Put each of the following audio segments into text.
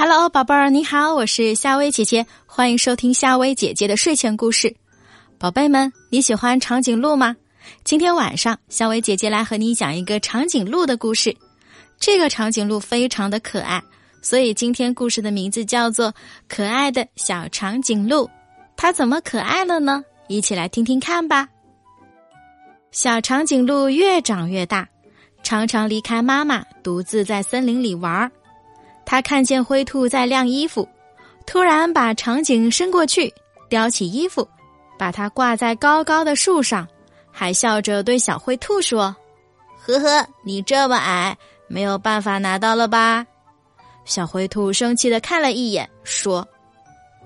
Hello，宝贝儿，你好，我是夏薇姐姐，欢迎收听夏薇姐姐的睡前故事。宝贝们，你喜欢长颈鹿吗？今天晚上，夏薇姐姐来和你讲一个长颈鹿的故事。这个长颈鹿非常的可爱，所以今天故事的名字叫做《可爱的小长颈鹿》。它怎么可爱了呢？一起来听听看吧。小长颈鹿越长越大，常常离开妈妈，独自在森林里玩儿。他看见灰兔在晾衣服，突然把长颈伸过去，叼起衣服，把它挂在高高的树上，还笑着对小灰兔说：“呵呵，你这么矮，没有办法拿到了吧？”小灰兔生气的看了一眼，说：“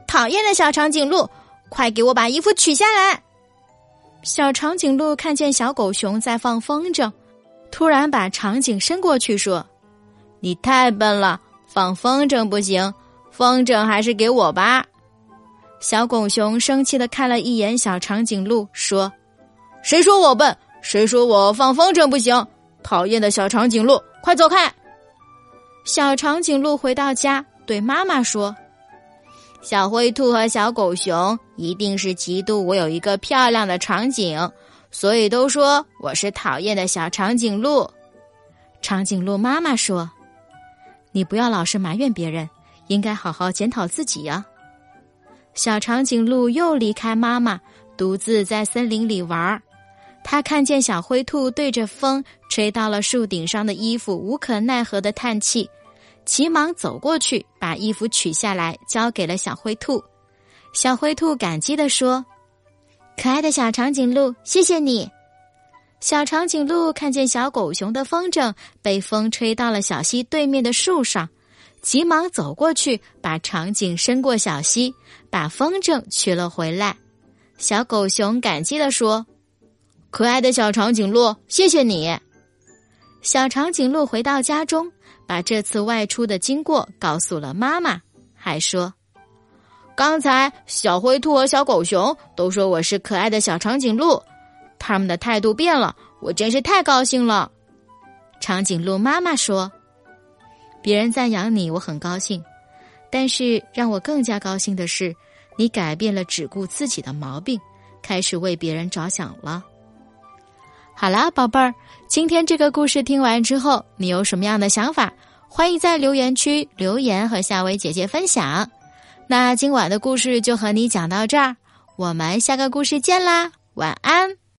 讨厌的小长颈鹿，快给我把衣服取下来！”小长颈鹿看见小狗熊在放风筝，突然把长颈伸过去说：“你太笨了。”放风筝不行，风筝还是给我吧。小狗熊生气的看了一眼小长颈鹿，说：“谁说我笨？谁说我放风筝不行？讨厌的小长颈鹿，快走开！”小长颈鹿回到家，对妈妈说：“小灰兔和小狗熊一定是嫉妒我有一个漂亮的长颈，所以都说我是讨厌的小长颈鹿。”长颈鹿妈妈说。你不要老是埋怨别人，应该好好检讨自己呀。小长颈鹿又离开妈妈，独自在森林里玩儿。他看见小灰兔对着风吹到了树顶上的衣服，无可奈何的叹气，急忙走过去把衣服取下来，交给了小灰兔。小灰兔感激地说：“可爱的小长颈鹿，谢谢你。”小长颈鹿看见小狗熊的风筝被风吹到了小溪对面的树上，急忙走过去，把长颈伸过小溪，把风筝取了回来。小狗熊感激地说：“可爱的小长颈鹿，谢谢你。”小长颈鹿回到家中，把这次外出的经过告诉了妈妈，还说：“刚才小灰兔和小狗熊都说我是可爱的小长颈鹿。”他们的态度变了，我真是太高兴了。长颈鹿妈妈说：“别人赞扬你，我很高兴，但是让我更加高兴的是，你改变了只顾自己的毛病，开始为别人着想了。”好啦，宝贝儿，今天这个故事听完之后，你有什么样的想法？欢迎在留言区留言和夏薇姐姐分享。那今晚的故事就和你讲到这儿，我们下个故事见啦，晚安。